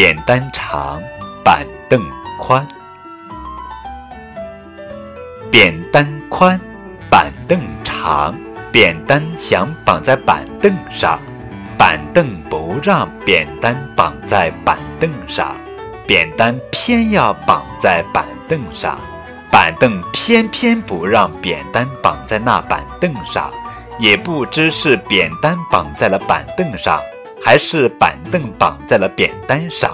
扁担长，板凳宽。扁担宽，板凳长，扁担想绑在板凳上，板凳不让扁担绑在板凳上，扁担偏要绑在板凳上，板凳偏偏不让扁担绑在那板凳上，也不知是扁担绑在了板凳上，还是板凳绑在了扁担上。